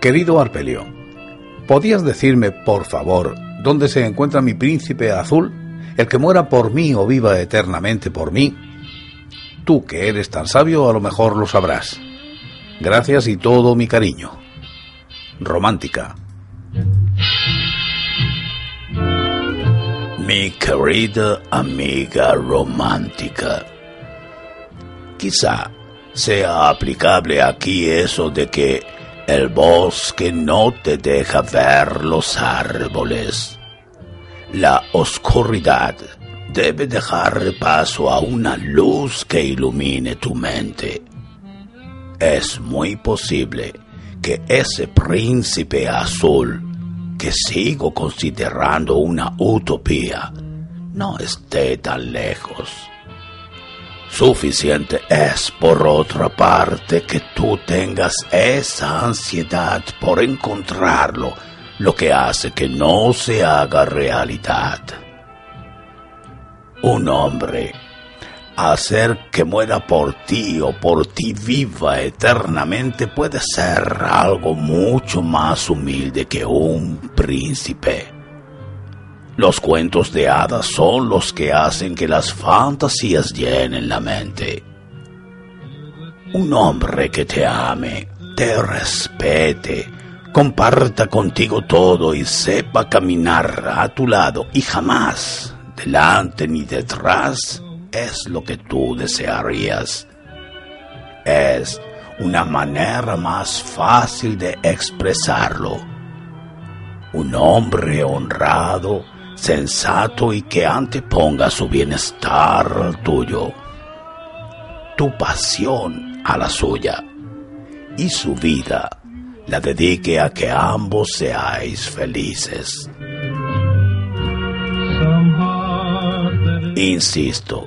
Querido Arpelio, ¿podías decirme, por favor, dónde se encuentra mi príncipe azul? El que muera por mí o viva eternamente por mí. Tú que eres tan sabio, a lo mejor lo sabrás. Gracias y todo mi cariño. Romántica. Mi querida amiga romántica. Quizá sea aplicable aquí eso de que el bosque no te deja ver los árboles. La oscuridad debe dejar paso a una luz que ilumine tu mente. Es muy posible que ese príncipe azul, que sigo considerando una utopía, no esté tan lejos. Suficiente es, por otra parte, que tú tengas esa ansiedad por encontrarlo, lo que hace que no se haga realidad. Un hombre, hacer que muera por ti o por ti viva eternamente puede ser algo mucho más humilde que un príncipe. Los cuentos de hadas son los que hacen que las fantasías llenen la mente. Un hombre que te ame, te respete, comparta contigo todo y sepa caminar a tu lado y jamás delante ni detrás es lo que tú desearías. Es una manera más fácil de expresarlo. Un hombre honrado, sensato y que anteponga su bienestar al tuyo, tu pasión a la suya y su vida la dedique a que ambos seáis felices. Insisto,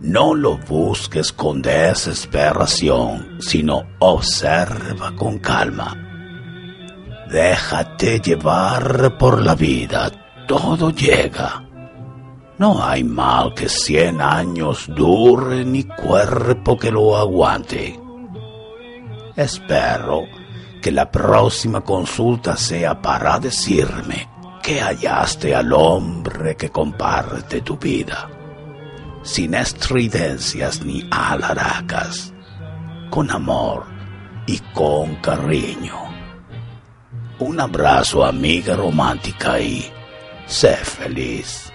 no lo busques con desesperación, sino observa con calma. Déjate llevar por la vida todo llega. No hay mal que cien años dure ni cuerpo que lo aguante. Espero que la próxima consulta sea para decirme que hallaste al hombre que comparte tu vida, sin estridencias ni alaracas, con amor y con cariño. Un abrazo amiga romántica y Ser feliz.